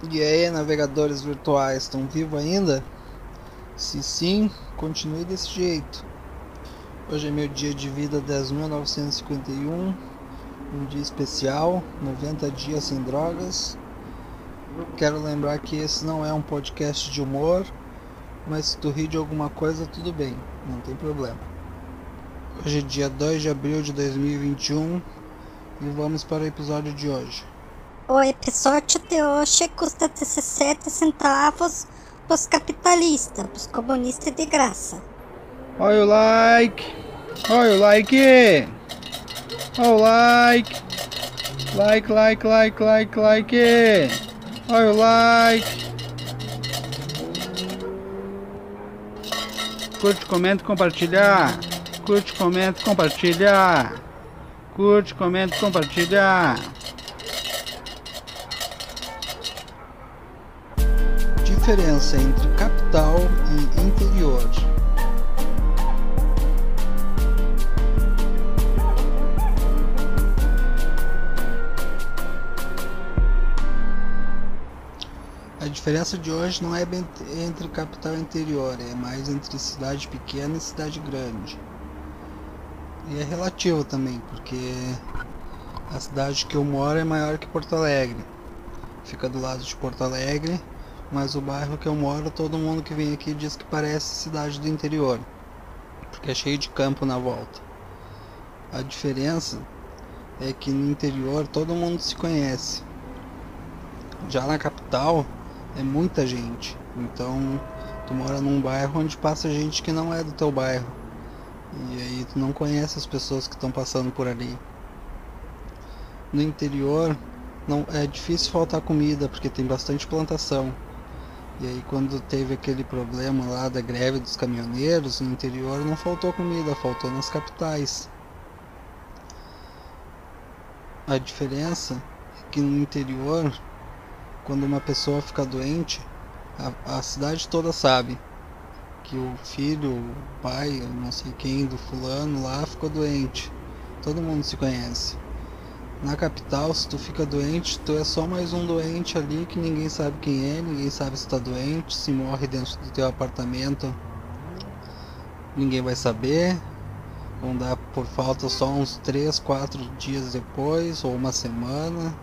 E aí, navegadores virtuais, estão vivos ainda? Se sim, continue desse jeito. Hoje é meu dia de vida 10.951, um dia especial, 90 dias sem drogas. Quero lembrar que esse não é um podcast de humor, mas se tu rir de alguma coisa, tudo bem, não tem problema. Hoje é dia 2 de abril de 2021 e vamos para o episódio de hoje. O episódio de hoje custa 17 centavos pros capitalistas, pros comunistas de graça. Olha o like! Olha o like! Olha o like! Like, like, like, like, like! Olha o like! Curte, comenta compartilhar! Curte, comenta compartilhar! Curte, comenta compartilhar! Diferença entre capital e interior. A diferença de hoje não é entre capital e interior, é mais entre cidade pequena e cidade grande. E é relativo também, porque a cidade que eu moro é maior que Porto Alegre. Fica do lado de Porto Alegre mas o bairro que eu moro, todo mundo que vem aqui diz que parece cidade do interior, porque é cheio de campo na volta. A diferença é que no interior todo mundo se conhece. Já na capital é muita gente, então tu mora num bairro onde passa gente que não é do teu bairro. E aí tu não conhece as pessoas que estão passando por ali. No interior não é difícil faltar comida porque tem bastante plantação. E aí quando teve aquele problema lá da greve dos caminhoneiros no interior não faltou comida, faltou nas capitais. A diferença é que no interior, quando uma pessoa fica doente, a, a cidade toda sabe que o filho, o pai, não sei quem do fulano lá ficou doente. Todo mundo se conhece. Na capital, se tu fica doente, tu é só mais um doente ali que ninguém sabe quem é, ninguém sabe se tá doente, se morre dentro do teu apartamento, ninguém vai saber. Vão dar por falta só uns 3, 4 dias depois, ou uma semana.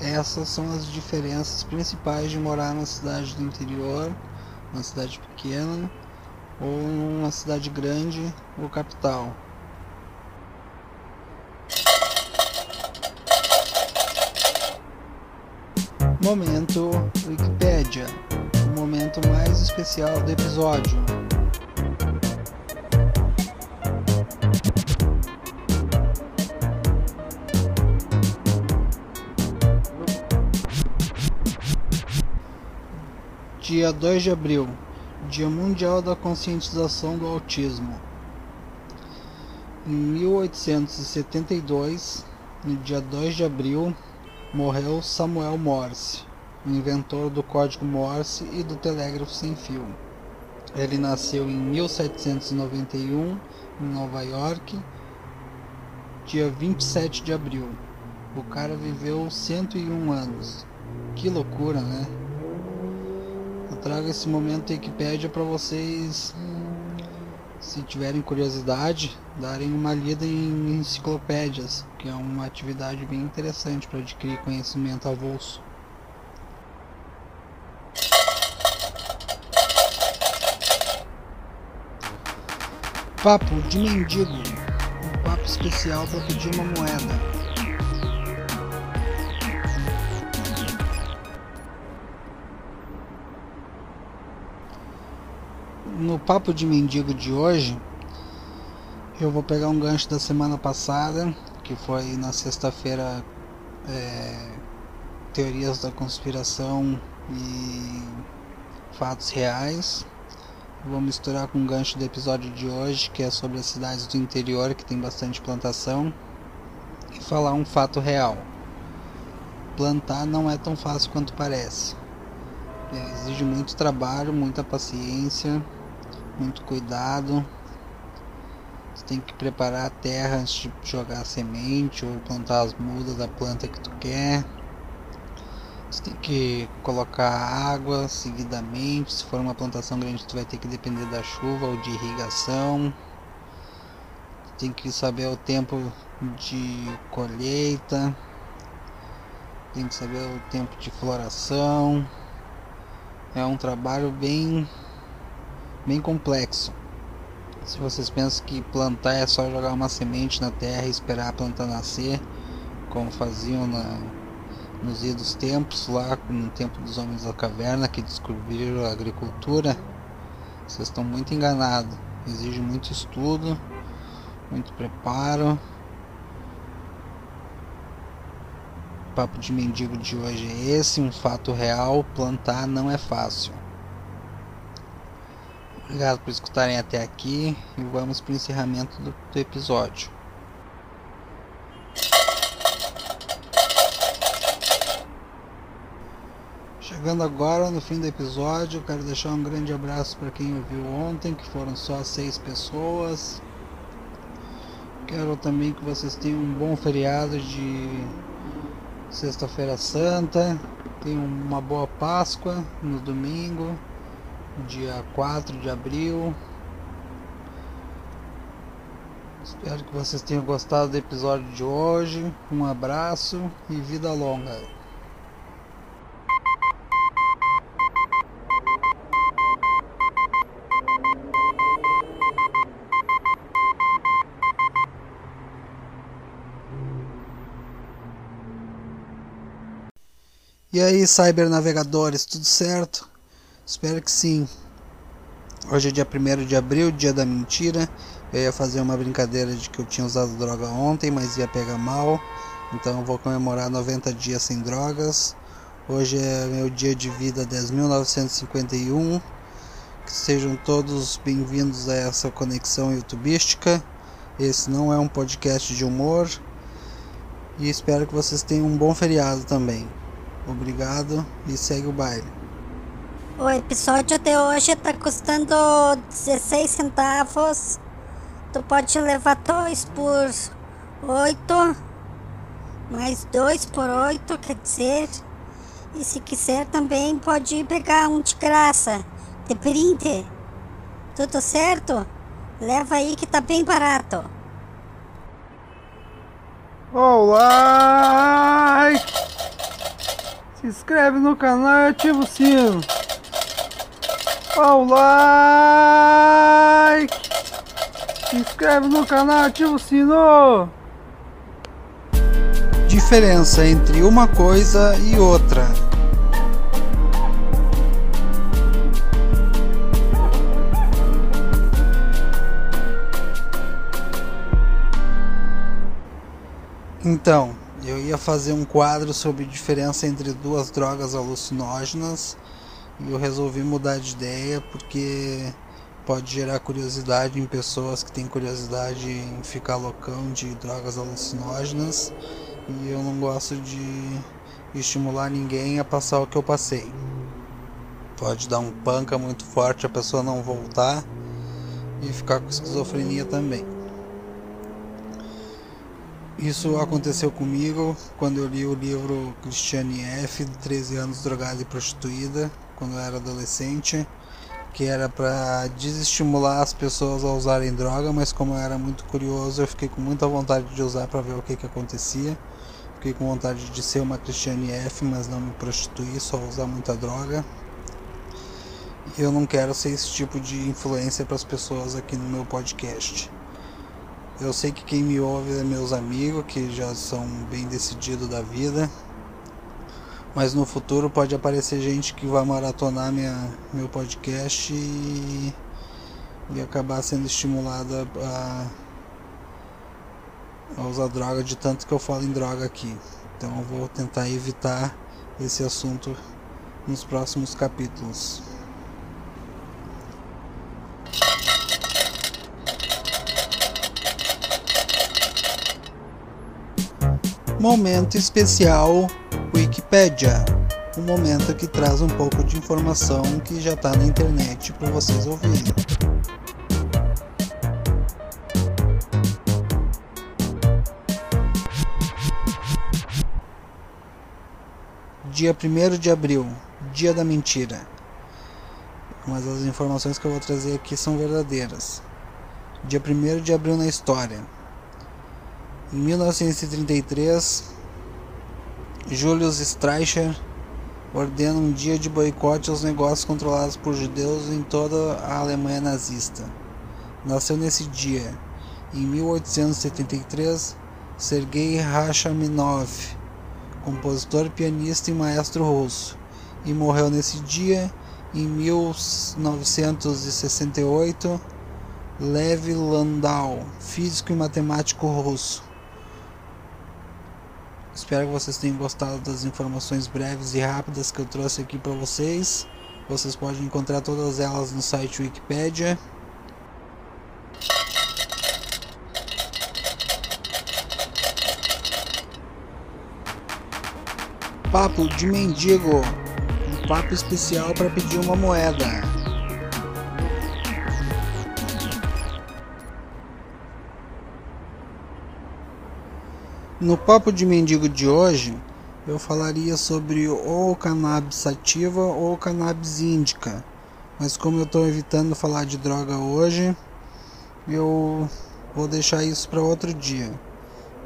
Essas são as diferenças principais de morar na cidade do interior, na cidade pequena, ou numa cidade grande ou capital. Momento Wikipedia, o momento mais especial do episódio. Dia 2 de abril, Dia Mundial da Conscientização do Autismo. Em 1872, no dia 2 de abril, morreu Samuel Morse, o inventor do código Morse e do telégrafo sem fio. Ele nasceu em 1791 em Nova York, dia 27 de abril. O cara viveu 101 anos. Que loucura, né? Eu trago esse momento Wikipedia para vocês se tiverem curiosidade, darem uma lida em enciclopédias, que é uma atividade bem interessante para adquirir conhecimento avulso. Papo de mendigo, um papo especial para pedir uma moeda. No papo de mendigo de hoje, eu vou pegar um gancho da semana passada, que foi na sexta-feira, é, teorias da conspiração e fatos reais. Vou misturar com um gancho do episódio de hoje, que é sobre as cidades do interior que tem bastante plantação, e falar um fato real. Plantar não é tão fácil quanto parece. É, exige muito trabalho, muita paciência muito cuidado. Você tem que preparar a terra antes de jogar a semente ou plantar as mudas da planta que tu quer. Você tem que colocar água seguidamente. Se for uma plantação grande, tu vai ter que depender da chuva ou de irrigação. Tem que saber o tempo de colheita. Tem que saber o tempo de floração. É um trabalho bem bem complexo. Se vocês pensam que plantar é só jogar uma semente na terra e esperar a planta nascer, como faziam na, nos idos tempos, lá no tempo dos homens da caverna que descobriram a agricultura, vocês estão muito enganados. Exige muito estudo, muito preparo. O papo de mendigo de hoje é esse, um fato real, plantar não é fácil. Obrigado por escutarem até aqui e vamos para o encerramento do, do episódio. Chegando agora no fim do episódio, quero deixar um grande abraço para quem ouviu ontem, que foram só seis pessoas. Quero também que vocês tenham um bom feriado de Sexta-feira Santa. Tenham uma boa Páscoa no domingo dia 4 de abril. Espero que vocês tenham gostado do episódio de hoje. Um abraço e vida longa. E aí, cybernavegadores, tudo certo? Espero que sim. Hoje é dia 1 de abril, dia da mentira. Eu ia fazer uma brincadeira de que eu tinha usado droga ontem, mas ia pegar mal. Então vou comemorar 90 dias sem drogas. Hoje é meu dia de vida 10.951. Que sejam todos bem-vindos a essa conexão youtubística. Esse não é um podcast de humor. E espero que vocês tenham um bom feriado também. Obrigado e segue o baile. O episódio de hoje tá custando 16 centavos. Tu pode levar dois por 8. Mais dois por 8, quer dizer. E se quiser também pode pegar um de graça. De brinde. Tudo certo? Leva aí que tá bem barato. Olá! Se inscreve no canal e ativa o sino ao like, se inscreve no canal, ativa o sino. Diferença entre uma coisa e outra. Então, eu ia fazer um quadro sobre diferença entre duas drogas alucinógenas e eu resolvi mudar de ideia porque pode gerar curiosidade em pessoas que têm curiosidade em ficar loucão de drogas alucinógenas e eu não gosto de estimular ninguém a passar o que eu passei. Pode dar um panca muito forte a pessoa não voltar e ficar com esquizofrenia também. Isso aconteceu comigo quando eu li o livro Christiane F, 13 anos drogada e prostituída, quando eu era adolescente, que era para desestimular as pessoas a usarem droga, mas como eu era muito curioso, eu fiquei com muita vontade de usar para ver o que que acontecia. Fiquei com vontade de ser uma Christiane F, mas não me prostituir, só usar muita droga. E eu não quero ser esse tipo de influência para as pessoas aqui no meu podcast. Eu sei que quem me ouve é meus amigos, que já são bem decididos da vida, mas no futuro pode aparecer gente que vai maratonar minha, meu podcast e, e acabar sendo estimulada a, a usar droga de tanto que eu falo em droga aqui. Então eu vou tentar evitar esse assunto nos próximos capítulos. Momento especial Wikipédia, um momento que traz um pouco de informação que já está na internet para vocês ouvirem. Dia 1 de abril, dia da mentira. Mas as informações que eu vou trazer aqui são verdadeiras. Dia 1 de abril na história. Em 1933, Julius Streicher ordena um dia de boicote aos negócios controlados por judeus em toda a Alemanha nazista. Nasceu nesse dia, em 1873, Sergei Rachmaninoff, compositor, pianista e maestro russo, e morreu nesse dia, em 1968, Lev Landau, físico e matemático russo. Espero que vocês tenham gostado das informações breves e rápidas que eu trouxe aqui para vocês. Vocês podem encontrar todas elas no site Wikipedia. Papo de mendigo. Um papo especial para pedir uma moeda. No papo de mendigo de hoje, eu falaria sobre ou cannabis sativa ou cannabis índica. Mas como eu estou evitando falar de droga hoje, eu vou deixar isso para outro dia.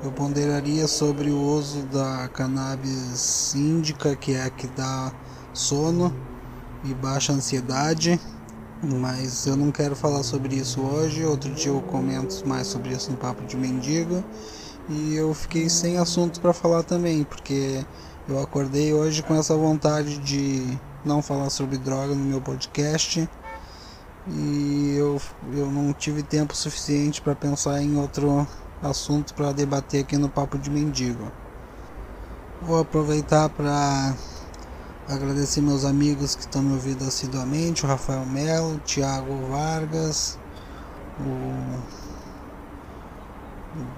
Eu ponderaria sobre o uso da cannabis índica, que é a que dá sono e baixa ansiedade, mas eu não quero falar sobre isso hoje. Outro dia eu comento mais sobre isso no papo de mendigo e eu fiquei sem assunto para falar também, porque eu acordei hoje com essa vontade de não falar sobre droga no meu podcast e eu, eu não tive tempo suficiente para pensar em outro assunto para debater aqui no Papo de Mendigo. Vou aproveitar para agradecer meus amigos que estão me ouvindo assiduamente, o Rafael Melo, o Thiago Vargas, o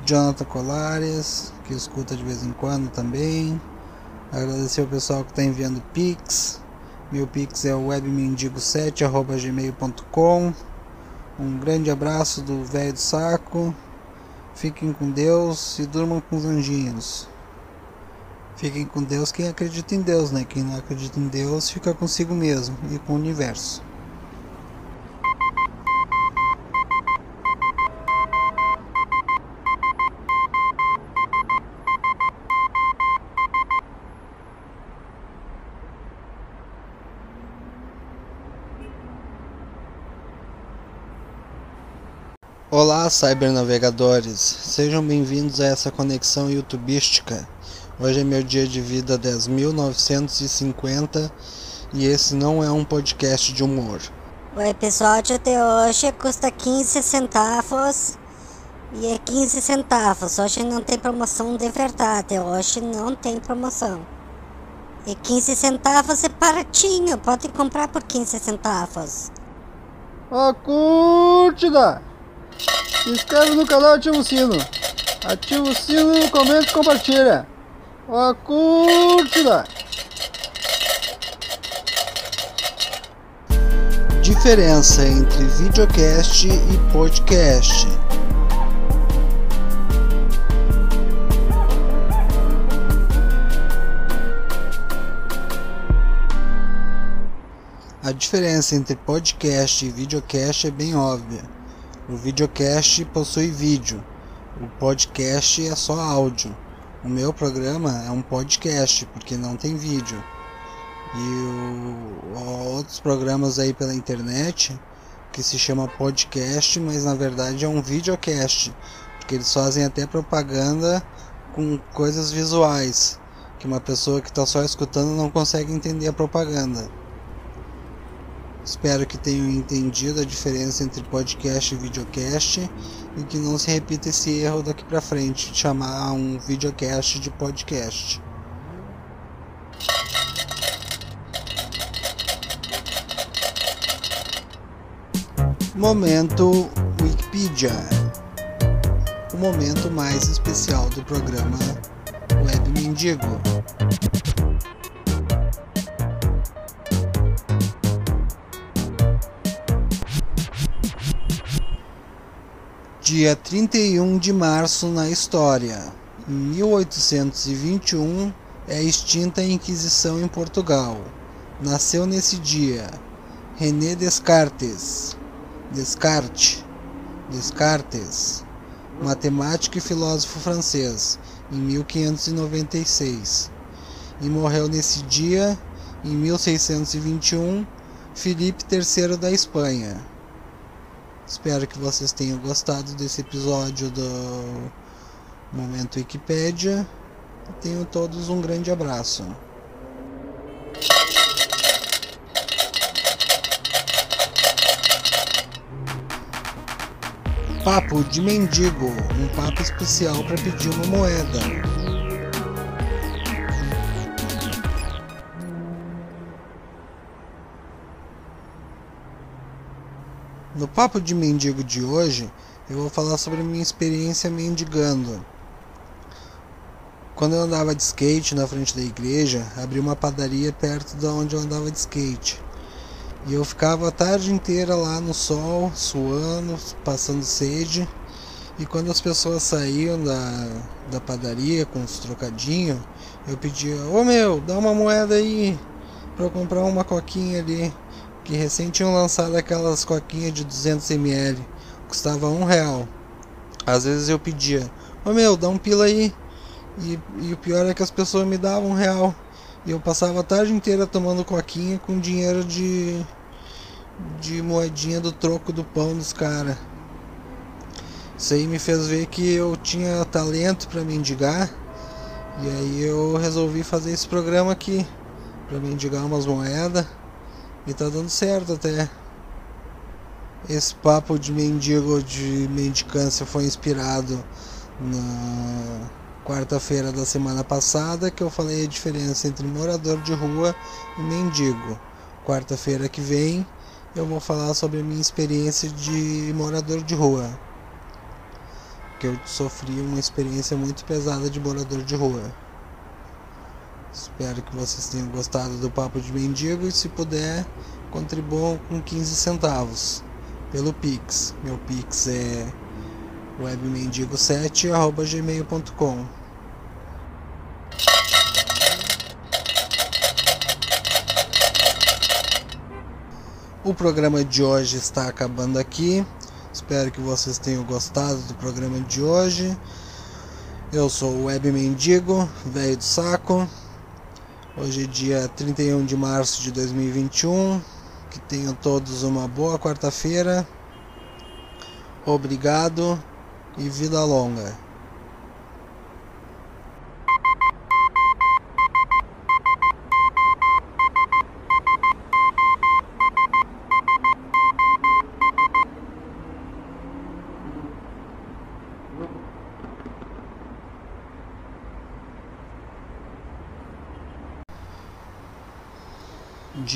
Jonathan Colares, que escuta de vez em quando também. Agradecer o pessoal que está enviando Pix. Meu Pix é webmendigo7.gmail.com. Um grande abraço do velho do saco. Fiquem com Deus e durmam com os anjinhos. Fiquem com Deus quem acredita em Deus, né? Quem não acredita em Deus fica consigo mesmo e com o universo. Olá, cybernavegadores! Sejam bem-vindos a essa conexão youtubística. Hoje é meu dia de vida 10.950 e esse não é um podcast de humor. O episódio de hoje custa 15 centavos e é 15 centavos. Hoje não tem promoção de verdade, hoje não tem promoção. E 15 centavos é baratinho, pode comprar por 15 centavos. A curtida! Inscreve no canal e ativa o sino. Ativa o sino, comenta e compartilha. Ó, curtida! Diferença entre videocast e podcast. A diferença entre podcast e videocast é bem óbvia. O videocast possui vídeo, o podcast é só áudio. O meu programa é um podcast porque não tem vídeo. E o, outros programas aí pela internet que se chama podcast, mas na verdade é um videocast, porque eles fazem até propaganda com coisas visuais, que uma pessoa que está só escutando não consegue entender a propaganda. Espero que tenham entendido a diferença entre podcast e videocast e que não se repita esse erro daqui para frente de chamar um videocast de podcast. Momento Wikipedia. O momento mais especial do programa Web Mendigo. Dia 31 de março na história. Em 1821, é a extinta Inquisição em Portugal. Nasceu nesse dia René Descartes, Descartes, Descartes, matemático e filósofo francês, em 1596. E morreu nesse dia, em 1621, Felipe III da Espanha. Espero que vocês tenham gostado desse episódio do Momento Wikipédia. Tenham todos um grande abraço. Papo de mendigo, um papo especial para pedir uma moeda. No papo de mendigo de hoje, eu vou falar sobre minha experiência mendigando. Quando eu andava de skate na frente da igreja, abri uma padaria perto de onde eu andava de skate. E eu ficava a tarde inteira lá no sol, suando, passando sede. E quando as pessoas saíam da, da padaria com os trocadinhos, eu pedia: Ô meu, dá uma moeda aí pra eu comprar uma coquinha ali. Que recém tinham lançado aquelas coquinhas de 200ml, custava um real. Às vezes eu pedia: Ô meu, dá um pila aí. E, e o pior é que as pessoas me davam um real. E eu passava a tarde inteira tomando coquinha com dinheiro de, de moedinha do troco do pão dos caras. Isso aí me fez ver que eu tinha talento para mendigar. E aí eu resolvi fazer esse programa aqui para mendigar umas moedas. E tá dando certo até. Esse papo de mendigo de mendicância foi inspirado na quarta-feira da semana passada que eu falei a diferença entre morador de rua e mendigo. Quarta-feira que vem eu vou falar sobre a minha experiência de morador de rua. Que eu sofri uma experiência muito pesada de morador de rua. Espero que vocês tenham gostado do papo de mendigo e se puder, contribuam com 15 centavos pelo Pix. Meu Pix é webmendigo7@gmail.com. O programa de hoje está acabando aqui. Espero que vocês tenham gostado do programa de hoje. Eu sou o Web Mendigo, velho do saco. Hoje é dia 31 de março de 2021. Que tenham todos uma boa quarta-feira. Obrigado e vida longa.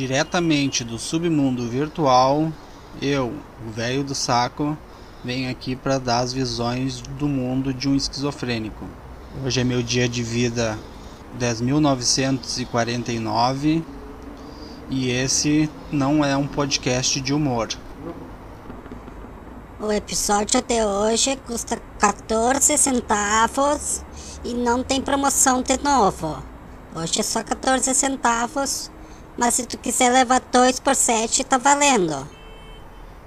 Diretamente do submundo virtual, eu, o velho do saco, venho aqui para dar as visões do mundo de um esquizofrênico. Hoje é meu dia de vida 10.949 e esse não é um podcast de humor. O episódio até hoje custa 14 centavos e não tem promoção de novo. Hoje é só 14 centavos, mas se tu quiser levar 2 por 7 tá valendo.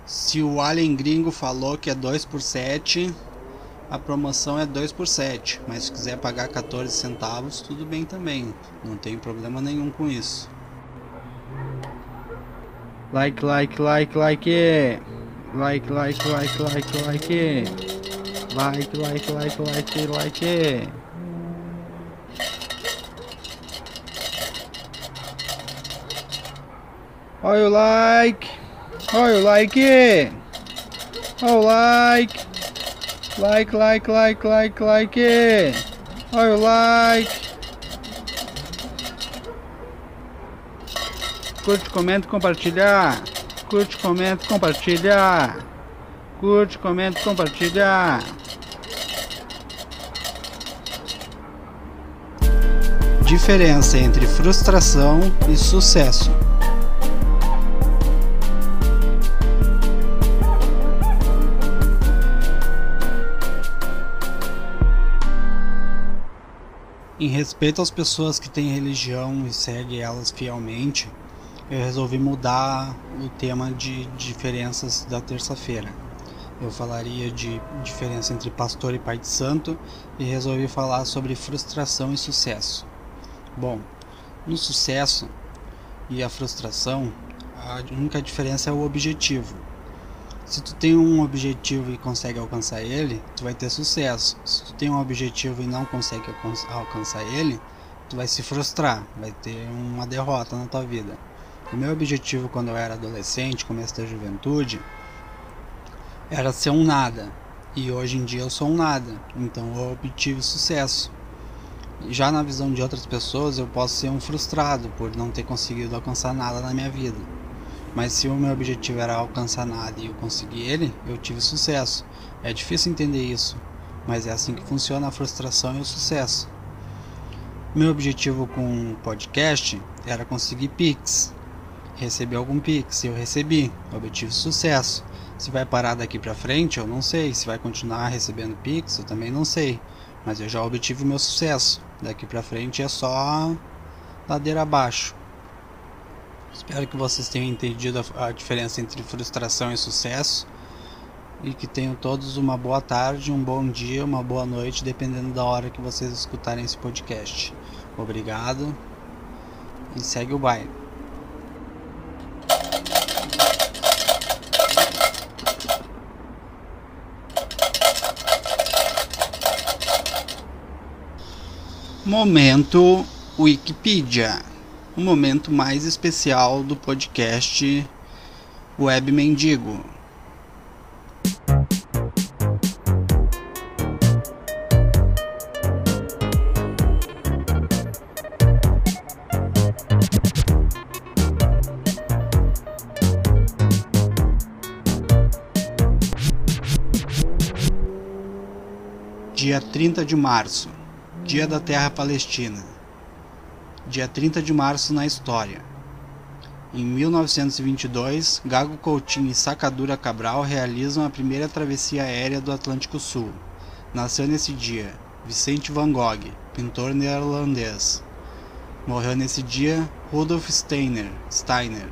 Se o Alien Gringo falou que é 2 por 7, a promoção é 2 por 7. Mas se quiser pagar 14 centavos, tudo bem também. Não tem problema nenhum com isso. Like, like, like, like. Like, like, like, like, like. Like, like, like, like, like. Olha o like. Olha o like! Olha o like! Like, like, like, like, like! Olha o like! Curte, comenta, compartilhar! Curte, comenta, compartilhar! Curte, comenta, compartilhar! Diferença entre frustração e sucesso. Em respeito às pessoas que têm religião e seguem elas fielmente, eu resolvi mudar o tema de diferenças da terça-feira. Eu falaria de diferença entre pastor e pai de santo e resolvi falar sobre frustração e sucesso. Bom, no sucesso e a frustração, a única diferença é o objetivo. Se tu tem um objetivo e consegue alcançar ele, tu vai ter sucesso. Se tu tem um objetivo e não consegue alcançar ele, tu vai se frustrar, vai ter uma derrota na tua vida. O meu objetivo quando eu era adolescente, começo da juventude, era ser um nada. E hoje em dia eu sou um nada. Então eu obtive sucesso. Já na visão de outras pessoas, eu posso ser um frustrado por não ter conseguido alcançar nada na minha vida. Mas se o meu objetivo era alcançar nada e eu consegui ele, eu tive sucesso. É difícil entender isso, mas é assim que funciona a frustração e o sucesso. Meu objetivo com o podcast era conseguir Pix, receber algum Pix, eu recebi, obtive sucesso. Se vai parar daqui para frente, eu não sei. Se vai continuar recebendo Pix, eu também não sei. Mas eu já obtive meu sucesso. Daqui para frente é só ladeira abaixo. Espero que vocês tenham entendido a, diferença entre frustração e sucesso. E que tenham todos uma boa tarde, um bom dia, uma boa noite, dependendo da hora que vocês escutarem esse podcast. Obrigado e segue o baile. Momento Wikipedia, o momento mais especial do podcast Web Mendigo. Dia 30 de março Dia da Terra Palestina. Dia 30 de março na história. Em 1922, Gago Coutinho e Sacadura Cabral realizam a primeira travessia aérea do Atlântico Sul. Nasceu nesse dia Vicente Van Gogh, pintor neerlandês. Morreu nesse dia Rudolf Steiner, Steiner,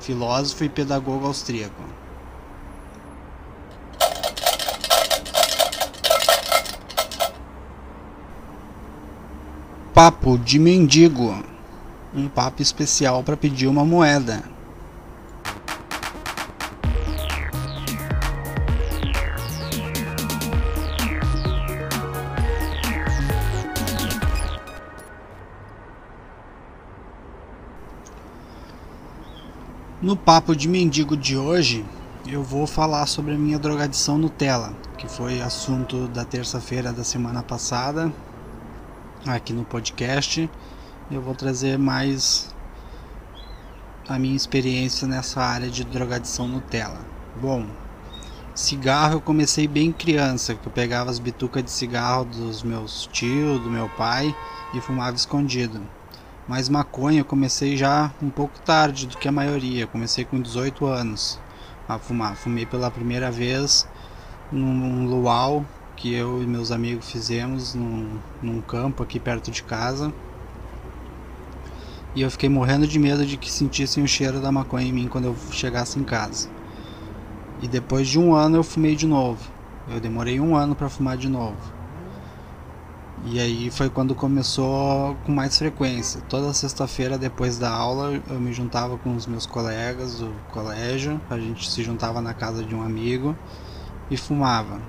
filósofo e pedagogo austríaco. Papo de mendigo. Um papo especial para pedir uma moeda. No papo de mendigo de hoje, eu vou falar sobre a minha drogadição Nutella, que foi assunto da terça-feira da semana passada aqui no podcast. Eu vou trazer mais a minha experiência nessa área de drogadição Nutella. Bom, cigarro eu comecei bem criança, que eu pegava as bitucas de cigarro dos meus tios, do meu pai e fumava escondido. Mas maconha eu comecei já um pouco tarde do que a maioria, comecei com 18 anos a fumar. Fumei pela primeira vez num luau que eu e meus amigos fizemos num, num campo aqui perto de casa. E eu fiquei morrendo de medo de que sentissem o cheiro da maconha em mim quando eu chegasse em casa. E depois de um ano eu fumei de novo. Eu demorei um ano para fumar de novo. E aí foi quando começou com mais frequência. Toda sexta-feira depois da aula eu me juntava com os meus colegas do colégio, a gente se juntava na casa de um amigo e fumava.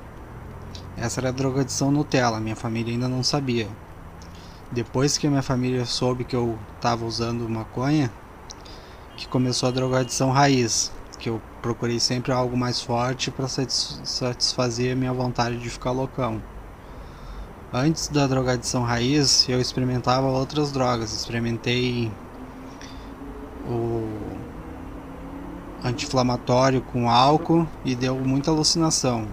Essa era a drogadição Nutella, minha família ainda não sabia. Depois que minha família soube que eu estava usando maconha, que começou a drogadição raiz, que eu procurei sempre algo mais forte para satisfazer a minha vontade de ficar loucão. Antes da drogadição raiz, eu experimentava outras drogas. Experimentei o anti-inflamatório com álcool e deu muita alucinação.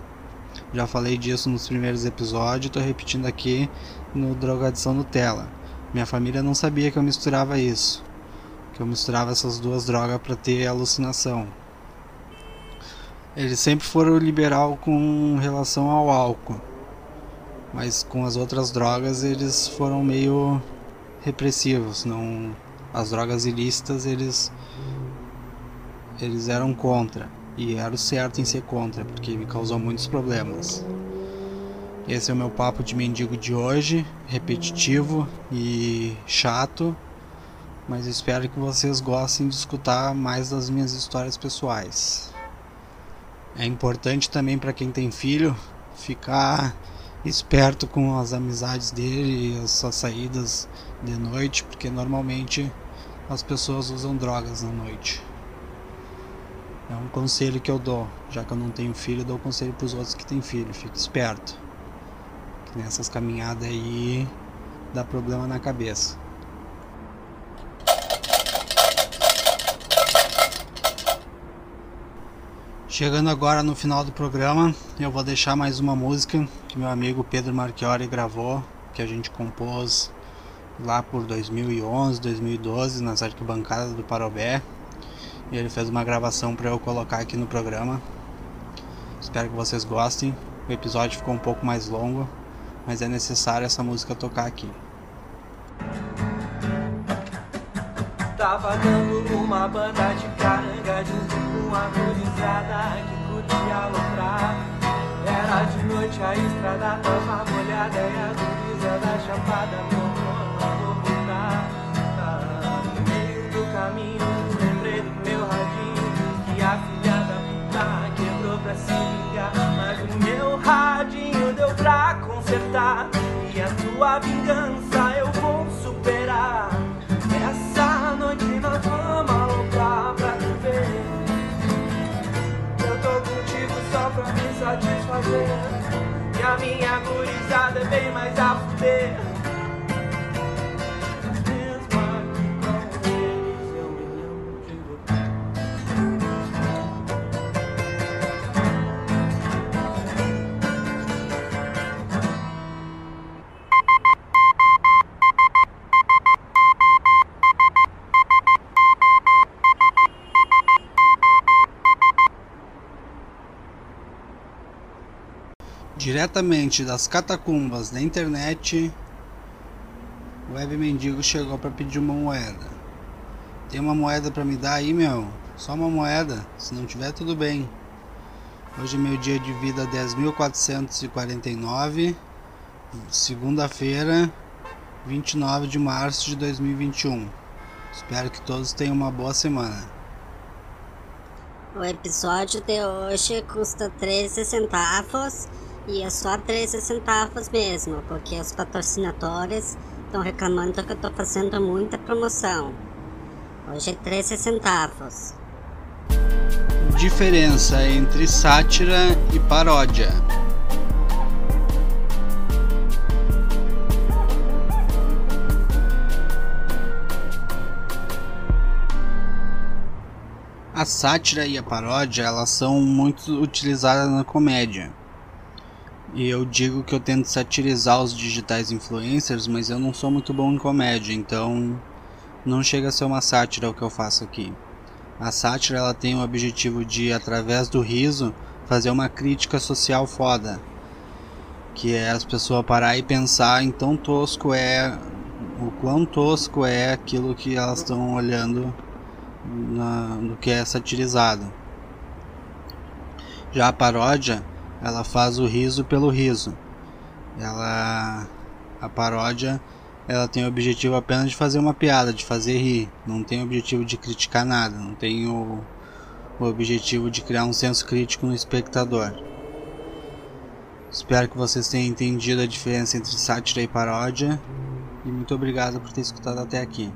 Já falei disso nos primeiros episódios, estou repetindo aqui no Drogadição Nutella. Minha família não sabia que eu misturava isso, que eu misturava essas duas drogas para ter alucinação. Eles sempre foram liberal com relação ao álcool. Mas com as outras drogas eles foram meio repressivos, não as drogas ilícitas eles eles eram contra e era o certo em ser contra, porque me causou muitos problemas. Esse é o meu papo de mendigo de hoje, repetitivo e chato, mas espero que vocês gostem de escutar mais das minhas histórias pessoais. É importante também para quem tem filho ficar esperto com as amizades dele e as suas saídas de noite, porque normalmente as pessoas usam drogas na noite. É um conselho que eu dou, já que eu não tenho filho, eu dou conselho para os outros que têm filho, fique esperto. Que nessas caminhadas aí dá problema na cabeça. Chegando agora no final do programa, eu vou deixar mais uma música que meu amigo Pedro Marchiori gravou, que a gente compôs lá por 2011, 2012 nas arquibancadas do Parobé. E ele fez uma gravação para eu colocar aqui no programa. Espero que vocês gostem. O episódio ficou um pouco mais longo, mas é necessário essa música tocar aqui. Tava dando uma banda de caranga que curtia. Era de noite a estrada tava molhada e a chapada não Mas o meu radinho deu pra consertar e a tua vingança eu vou superar. Essa noite nós vamos aloprar pra te ver. Eu tô contigo só pra me satisfazer. E a minha gurizada é bem mais a fuder. Diretamente das catacumbas da internet, o Web Mendigo chegou para pedir uma moeda. Tem uma moeda para me dar aí, meu? Só uma moeda, se não tiver tudo bem. Hoje é meu dia de vida 10.449, segunda-feira, 29 de março de 2021. Espero que todos tenham uma boa semana. O episódio de hoje custa 13 centavos e é só 13 centavos mesmo, porque os patrocinadores estão reclamando que eu tô fazendo muita promoção. Hoje é 13 centavos. Diferença entre sátira e paródia. A sátira e a paródia, elas são muito utilizadas na comédia. E eu digo que eu tento satirizar os digitais influencers, mas eu não sou muito bom em comédia, então não chega a ser uma sátira o que eu faço aqui. A sátira ela tem o objetivo de, através do riso, fazer uma crítica social foda. Que é as pessoas parar e pensar em tão tosco é. O quão tosco é aquilo que elas estão olhando no que é satirizado. Já a paródia, ela faz o riso pelo riso. Ela. A paródia ela tem o objetivo apenas de fazer uma piada, de fazer rir. Não tem o objetivo de criticar nada. Não tem o, o objetivo de criar um senso crítico no espectador. Espero que vocês tenham entendido a diferença entre sátira e paródia. E muito obrigado por ter escutado até aqui.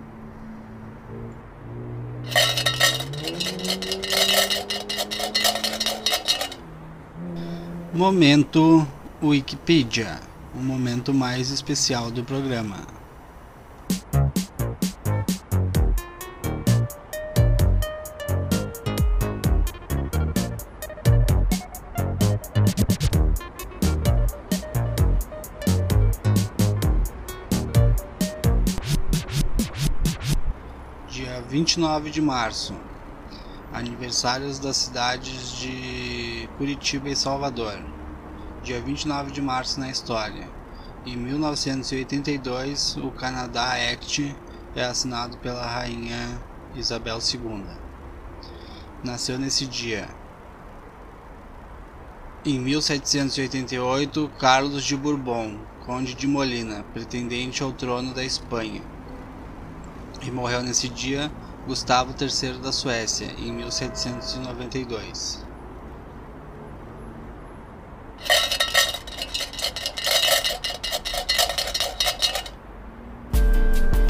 Momento Wikipedia, o momento mais especial do programa. Dia 29 de março, aniversários das cidades de Curitiba e Salvador. Dia 29 de março na história. Em 1982, o Canadá Act é assinado pela rainha Isabel II. Nasceu nesse dia. Em 1788, Carlos de Bourbon, conde de Molina, pretendente ao trono da Espanha. E morreu nesse dia Gustavo III da Suécia, em 1792.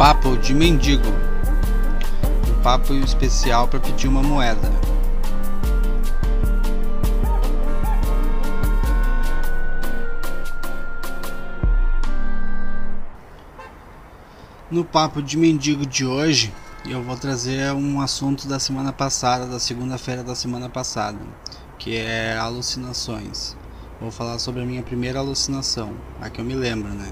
Papo de mendigo. Um papo especial para pedir uma moeda. No papo de mendigo de hoje, eu vou trazer um assunto da semana passada, da segunda-feira da semana passada, que é alucinações. Vou falar sobre a minha primeira alucinação, a que eu me lembro, né?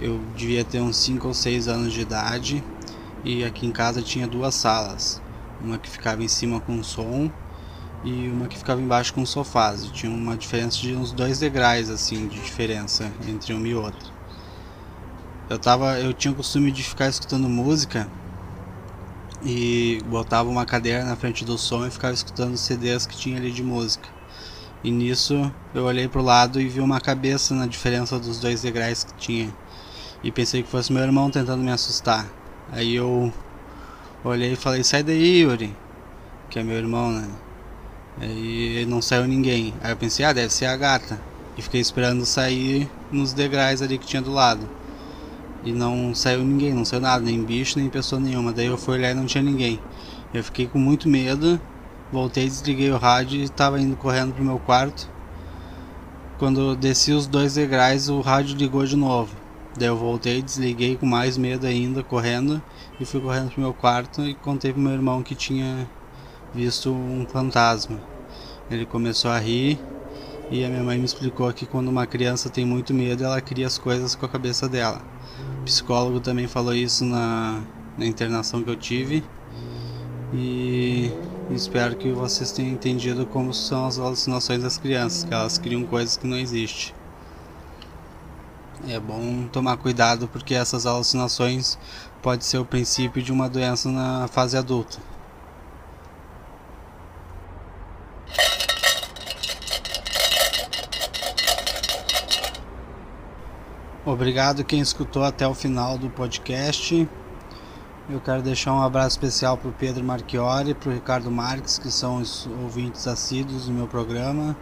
Eu devia ter uns 5 ou 6 anos de idade e aqui em casa tinha duas salas, uma que ficava em cima com som e uma que ficava embaixo com sofás. E tinha uma diferença de uns dois degraus assim de diferença entre uma e outra. Eu tava, eu tinha o costume de ficar escutando música e botava uma cadeira na frente do som e ficava escutando CDs que tinha ali de música. E nisso eu olhei pro lado e vi uma cabeça na diferença dos dois degraus que tinha. E pensei que fosse meu irmão tentando me assustar. Aí eu olhei e falei, sai daí, Yuri. Que é meu irmão, né? Aí não saiu ninguém. Aí eu pensei, ah, deve ser a gata. E fiquei esperando sair nos degraus ali que tinha do lado. E não saiu ninguém, não saiu nada, nem bicho, nem pessoa nenhuma. Daí eu fui olhar e não tinha ninguém. Eu fiquei com muito medo, voltei, desliguei o rádio e estava indo correndo pro meu quarto. Quando eu desci os dois degraus, o rádio ligou de novo. Daí eu voltei, desliguei com mais medo ainda, correndo, e fui correndo pro meu quarto e contei pro meu irmão que tinha visto um fantasma. Ele começou a rir e a minha mãe me explicou que quando uma criança tem muito medo, ela cria as coisas com a cabeça dela. O psicólogo também falou isso na, na internação que eu tive. E espero que vocês tenham entendido como são as alucinações das crianças, que elas criam coisas que não existem. É bom tomar cuidado porque essas alucinações pode ser o princípio de uma doença na fase adulta. Obrigado quem escutou até o final do podcast. Eu quero deixar um abraço especial para o Pedro Marchiori, para o Ricardo Marques, que são os ouvintes assíduos do meu programa.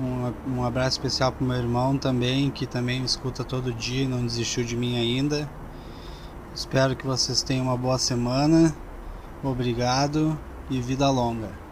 Um, um abraço especial para o meu irmão também, que também me escuta todo dia e não desistiu de mim ainda. Espero que vocês tenham uma boa semana. Obrigado e vida longa.